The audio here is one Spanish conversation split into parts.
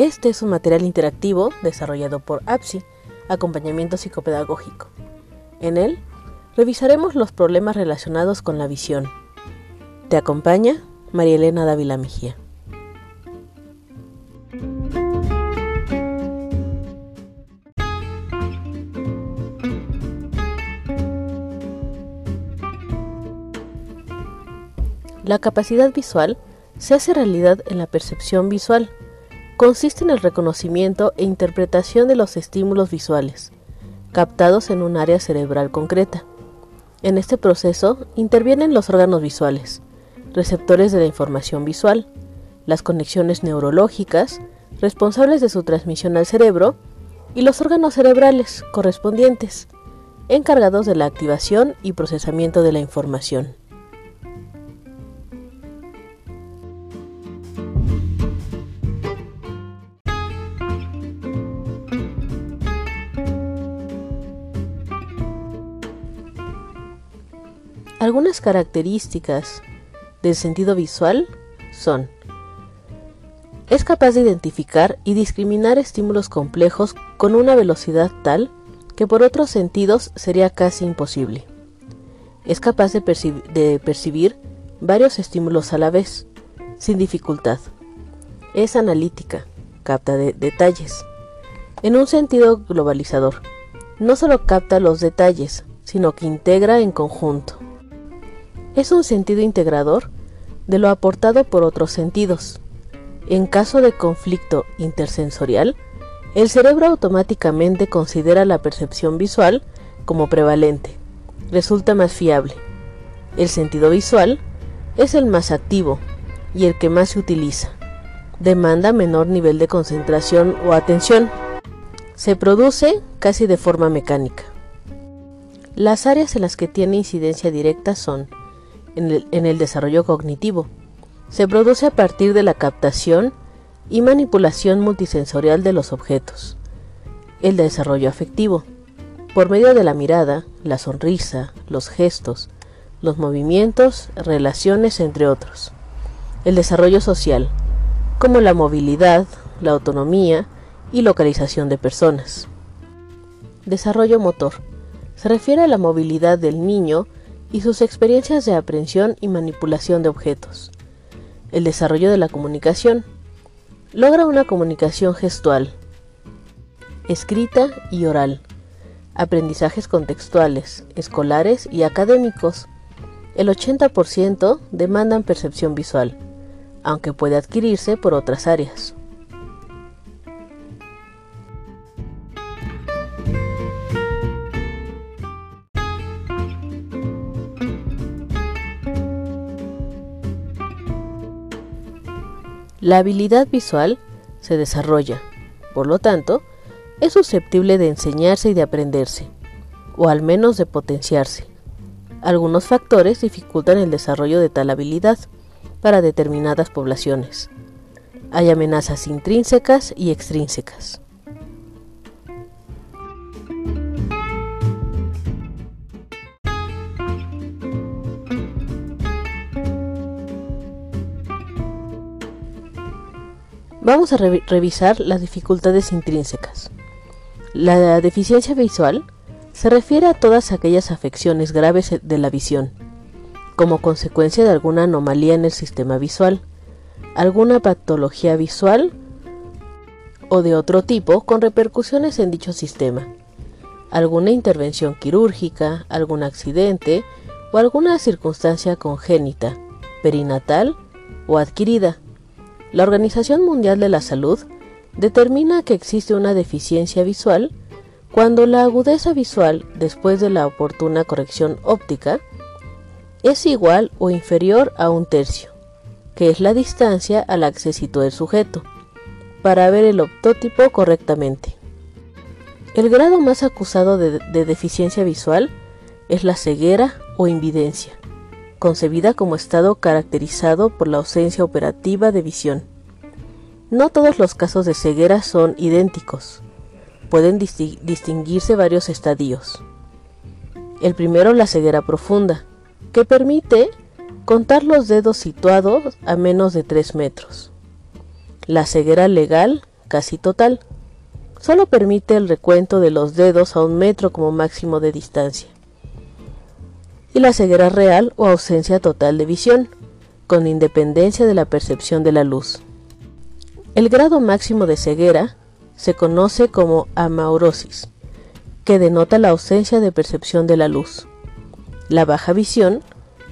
Este es un material interactivo desarrollado por APSI, acompañamiento psicopedagógico. En él revisaremos los problemas relacionados con la visión. Te acompaña María Elena Dávila Mejía. La capacidad visual se hace realidad en la percepción visual. Consiste en el reconocimiento e interpretación de los estímulos visuales, captados en un área cerebral concreta. En este proceso intervienen los órganos visuales, receptores de la información visual, las conexiones neurológicas, responsables de su transmisión al cerebro, y los órganos cerebrales correspondientes, encargados de la activación y procesamiento de la información. Algunas características del sentido visual son es capaz de identificar y discriminar estímulos complejos con una velocidad tal que por otros sentidos sería casi imposible. Es capaz de, percibir varios estímulos a la vez, sin dificultad. Es analítica, capta detalles. En un sentido globalizador, no solo capta los detalles, sino que integra en conjunto es un sentido integrador de lo aportado por otros sentidos. En caso de conflicto intersensorial, el cerebro automáticamente considera la percepción visual como prevalente, resulta más fiable. El sentido visual es el más activo y el que más se utiliza. Demanda menor nivel de concentración o atención. Se produce casi de forma mecánica. Las áreas en las que tiene incidencia directa son en el, desarrollo cognitivo. Se produce a partir de la captación y manipulación multisensorial de los objetos. El desarrollo afectivo, por medio de la mirada, la sonrisa, los gestos, los movimientos, relaciones, entre otros. El desarrollo social, como la movilidad, la autonomía y localización de personas. Desarrollo motor. Se refiere a la movilidad del niño y sus experiencias de aprehensión y manipulación de objetos. El desarrollo de la comunicación. Logra una comunicación gestual, escrita y oral. Aprendizajes contextuales, escolares y académicos. El 80% demandan percepción visual, aunque puede adquirirse por otras áreas. La habilidad visual se desarrolla, por lo tanto, es susceptible de enseñarse y de aprenderse, o al menos de potenciarse. Algunos factores dificultan el desarrollo de tal habilidad para determinadas poblaciones. Hay amenazas intrínsecas y extrínsecas. Vamos a revisar las dificultades intrínsecas. La deficiencia visual se refiere a todas aquellas afecciones graves de la visión, como consecuencia de alguna anomalía en el sistema visual, alguna patología visual o de otro tipo con repercusiones en dicho sistema, alguna intervención quirúrgica, algún accidente o alguna circunstancia congénita, perinatal o adquirida la Organización Mundial de la Salud determina que existe una deficiencia visual cuando la agudeza visual después de la oportuna corrección óptica es igual o inferior a un tercio, que es la distancia a la que se sitúa el sujeto, para ver el optótipo correctamente. El grado más acusado de deficiencia visual es la ceguera o invidencia concebida como estado caracterizado por la ausencia operativa de visión. No todos los casos de ceguera son idénticos. Pueden distinguirse varios estadios. El primero, la ceguera profunda, que permite contar los dedos situados a menos de 3 metros. La ceguera legal, casi total. Solo permite el recuento de los dedos a un metro como máximo de distancia. Y la ceguera real o ausencia total de visión, con independencia de la percepción de la luz. El grado máximo de ceguera se conoce como amaurosis, que denota la ausencia de percepción de la luz. La baja visión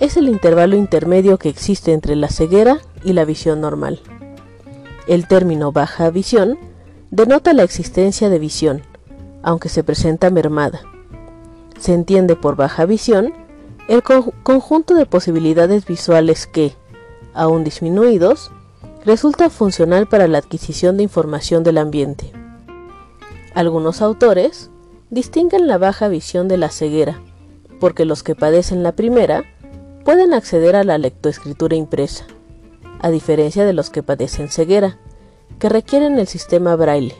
es el intervalo intermedio que existe entre la ceguera y la visión normal. El término baja visión denota la existencia de visión, aunque se presenta mermada. Se entiende por baja visión el conjunto de posibilidades visuales que, aún disminuidos, resulta funcional para la adquisición de información del ambiente. Algunos autores distinguen la baja visión de la ceguera, porque los que padecen la primera pueden acceder a la lectoescritura impresa, a diferencia de los que padecen ceguera, que requieren el sistema braille.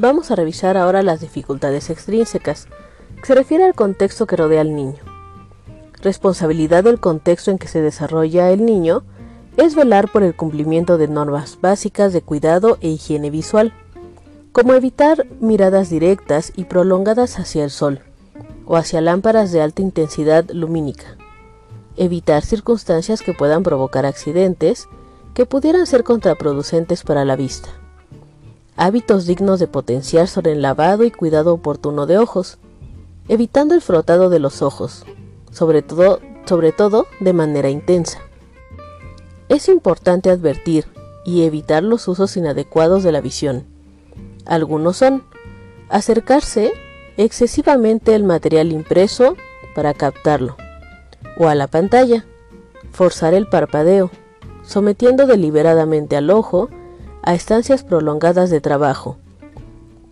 Vamos a revisar ahora las dificultades extrínsecas, se refiere al contexto que rodea al niño. Responsabilidad del contexto en que se desarrolla el niño es velar por el cumplimiento de normas básicas de cuidado e higiene visual, como evitar miradas directas y prolongadas hacia el sol o hacia lámparas de alta intensidad lumínica, evitar circunstancias que puedan provocar accidentes que pudieran ser contraproducentes para la vista, hábitos dignos de potenciar sobre el lavado y cuidado oportuno de ojos, evitando el frotado de los ojos, sobre todo, sobre todo de manera intensa. Es importante advertir y evitar los usos inadecuados de la visión. Algunos son acercarse excesivamente al material impreso para captarlo, o a la pantalla, forzar el parpadeo, sometiendo deliberadamente al ojo a estancias prolongadas de trabajo,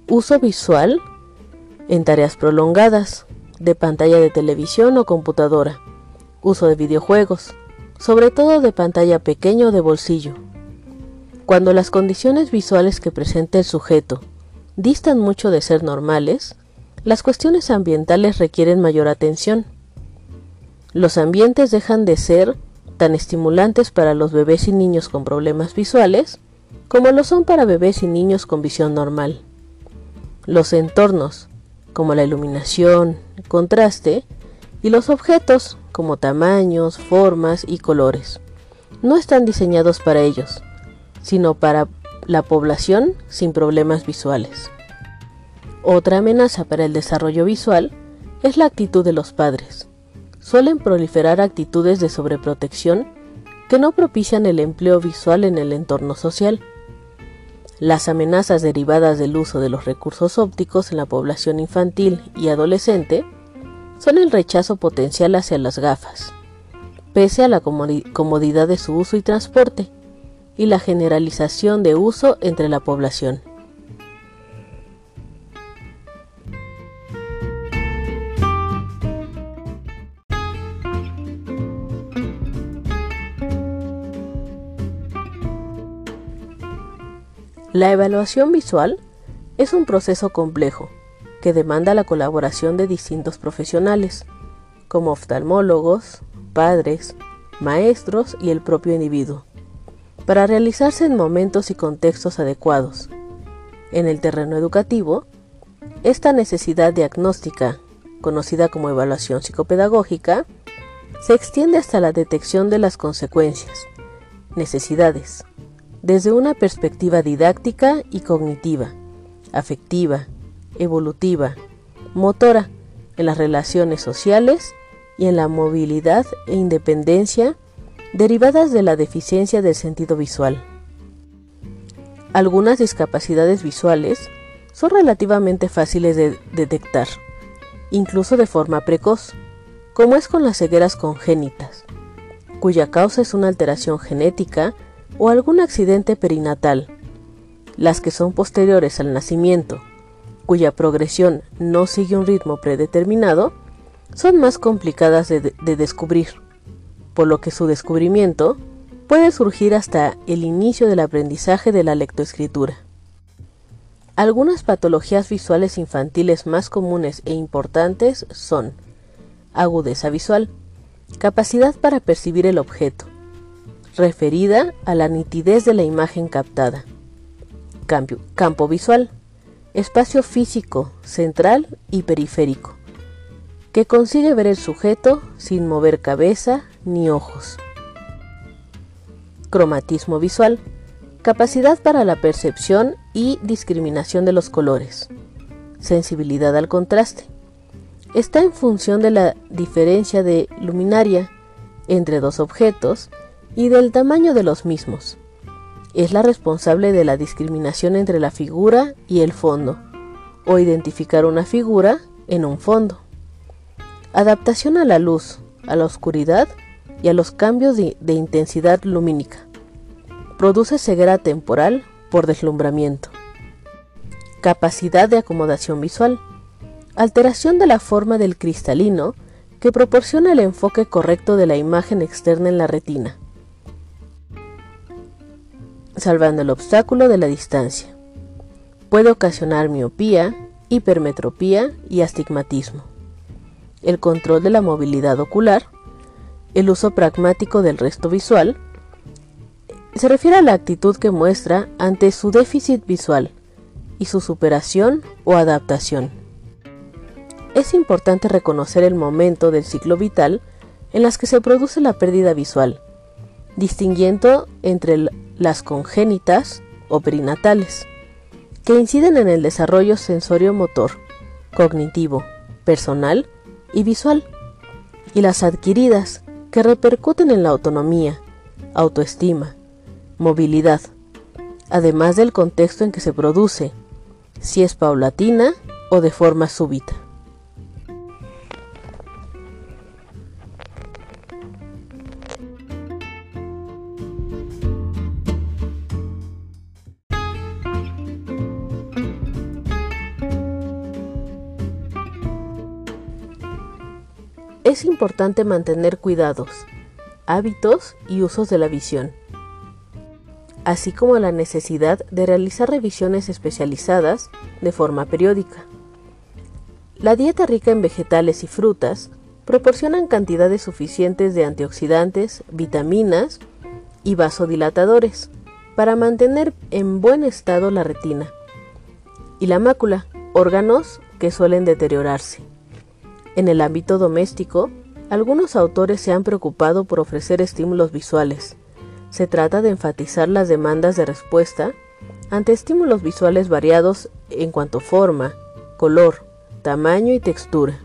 uso visual en tareas prolongadas, de pantalla de televisión o computadora, uso de videojuegos, sobre todo de pantalla pequeña o de bolsillo. Cuando las condiciones visuales que presenta el sujeto distan mucho de ser normales, las cuestiones ambientales requieren mayor atención. Los ambientes dejan de ser tan estimulantes para los bebés y niños con problemas visuales como lo son para bebés y niños con visión normal. Los entornos, como la iluminación, contraste, y los objetos, como tamaños, formas y colores. No están diseñados para ellos, sino para la población sin problemas visuales. Otra amenaza para el desarrollo visual es la actitud de los padres. Suelen proliferar actitudes de sobreprotección que no propician el empleo visual en el entorno social. Las amenazas derivadas del uso de los recursos ópticos en la población infantil y adolescente son el rechazo potencial hacia las gafas, pese a la comodidad de su uso y transporte, y la generalización de uso entre la población. La evaluación visual es un proceso complejo que demanda la colaboración de distintos profesionales, como oftalmólogos, padres, maestros y el propio individuo, para realizarse en momentos y contextos adecuados. En el terreno educativo, esta necesidad diagnóstica, conocida como evaluación psicopedagógica, se extiende hasta la detección de las consecuencias, necesidades, desde una perspectiva didáctica y cognitiva, afectiva, evolutiva, motora, en las relaciones sociales y en la movilidad e independencia derivadas de la deficiencia del sentido visual. Algunas discapacidades visuales son relativamente fáciles de detectar, incluso de forma precoz, como es con las cegueras congénitas, cuya causa es una alteración genética o algún accidente perinatal. Las que son posteriores al nacimiento, cuya progresión no sigue un ritmo predeterminado, son más complicadas de, descubrir, por lo que su descubrimiento puede surgir hasta el inicio del aprendizaje de la lectoescritura. Algunas patologías visuales infantiles más comunes e importantes son agudeza visual, capacidad para percibir el objeto, referida a la nitidez de la imagen captada. campo visual, espacio físico, central y periférico, que consigue ver el sujeto sin mover cabeza ni ojos. Cromatismo visual, capacidad para la percepción y discriminación de los colores. Sensibilidad al contraste. Está en función de la diferencia de luminaria entre dos objetos y del tamaño de los mismos. Es la responsable de la discriminación entre la figura y el fondo, o identificar una figura en un fondo. Adaptación a la luz, a la oscuridad y a los cambios de, intensidad lumínica. Produce ceguera temporal por deslumbramiento. Capacidad de acomodación visual. Alteración de la forma del cristalino que proporciona el enfoque correcto de la imagen externa en la retina salvando el obstáculo de la distancia. Puede ocasionar miopía, hipermetropía y astigmatismo. El control de la movilidad ocular, el uso pragmático del resto visual, se refiere a la actitud que muestra ante su déficit visual y su superación o adaptación. Es importante reconocer el momento del ciclo vital en las que se produce la pérdida visual, distinguiendo entre las congénitas o perinatales, que inciden en el desarrollo sensorio-motor, cognitivo, personal y visual, y las adquiridas, que repercuten en la autonomía, autoestima, movilidad, además del contexto en que se produce, si es paulatina o de forma súbita. Es importante mantener cuidados, hábitos y usos de la visión, así como la necesidad de realizar revisiones especializadas de forma periódica. La dieta rica en vegetales y frutas proporcionan cantidades suficientes de antioxidantes, vitaminas y vasodilatadores para mantener en buen estado la retina y la mácula, órganos que suelen deteriorarse. En el ámbito doméstico, algunos autores se han preocupado por ofrecer estímulos visuales. Se trata de enfatizar las demandas de respuesta ante estímulos visuales variados en cuanto a forma, color, tamaño y textura.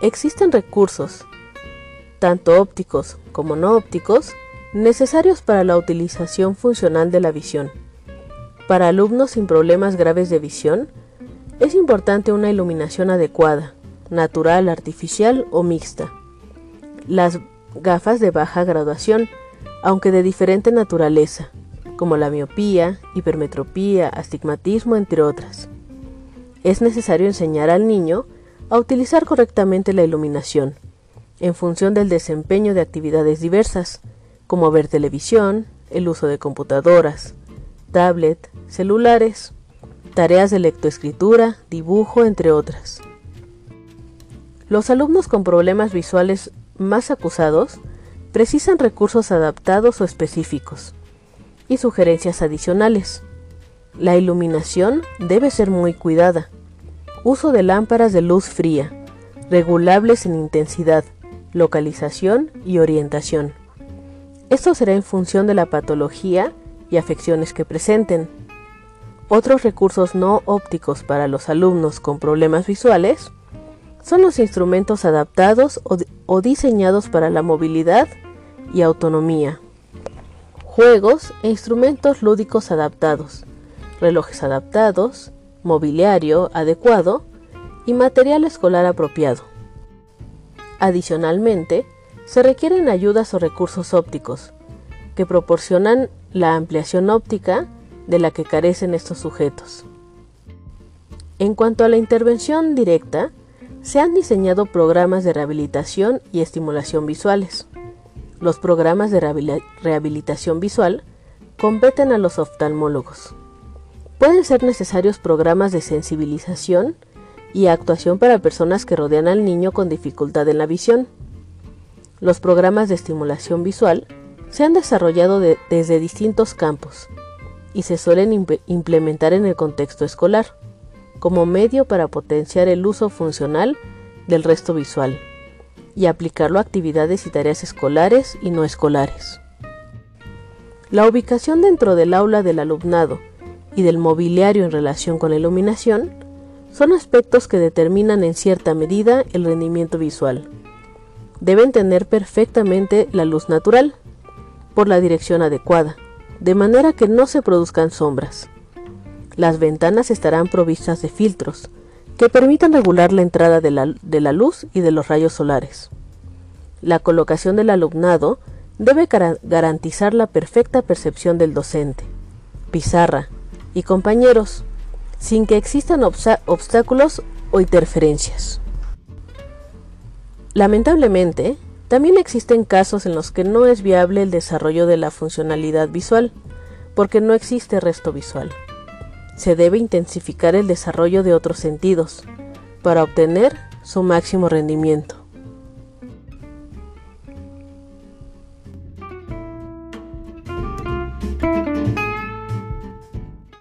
Existen recursos, tanto ópticos como no ópticos, necesarios para la utilización funcional de la visión. Para alumnos sin problemas graves de visión, es importante una iluminación adecuada, natural, artificial o mixta. Las gafas de baja graduación, aunque de diferente naturaleza, como la miopía, hipermetropía, astigmatismo, entre otras. Es necesario enseñar al niño a utilizar correctamente la iluminación, en función del desempeño de actividades diversas, como ver televisión, el uso de computadoras, tablet, celulares, tareas de lectoescritura, dibujo, entre otras. Los alumnos con problemas visuales más acusados precisan recursos adaptados o específicos y sugerencias adicionales. La iluminación debe ser muy cuidada. Uso de lámparas de luz fría, regulables en intensidad, localización y orientación. Esto será en función de la patología y afecciones que presenten. Otros recursos no ópticos para los alumnos con problemas visuales son los instrumentos adaptados o, diseñados para la movilidad y autonomía. Juegos e instrumentos lúdicos adaptados, relojes adaptados, mobiliario adecuado y material escolar apropiado. Adicionalmente, se requieren ayudas o recursos ópticos que proporcionan la ampliación óptica de la que carecen estos sujetos. En cuanto a la intervención directa, se han diseñado programas de rehabilitación y estimulación visuales. Los programas de rehabilitación visual competen a los oftalmólogos. Pueden ser necesarios programas de sensibilización y actuación para personas que rodean al niño con dificultad en la visión. Los programas de estimulación visual se han desarrollado desde distintos campos y se suelen implementar en el contexto escolar como medio para potenciar el uso funcional del resto visual y aplicarlo a actividades y tareas escolares y no escolares. La ubicación dentro del aula del alumnado y del mobiliario en relación con la iluminación son aspectos que determinan en cierta medida el rendimiento visual. Deben tener perfectamente la luz natural, por la dirección adecuada, de manera que no se produzcan sombras. Las ventanas estarán provistas de filtros, que permitan regular la entrada de la, de la luz y de los rayos solares. La colocación del alumnado debe garantizar la perfecta percepción del docente, pizarra, y compañeros, sin que existan obstáculos o interferencias. Lamentablemente, también existen casos en los que no es viable el desarrollo de la funcionalidad visual, porque no existe resto visual. Se debe intensificar el desarrollo de otros sentidos para obtener su máximo rendimiento.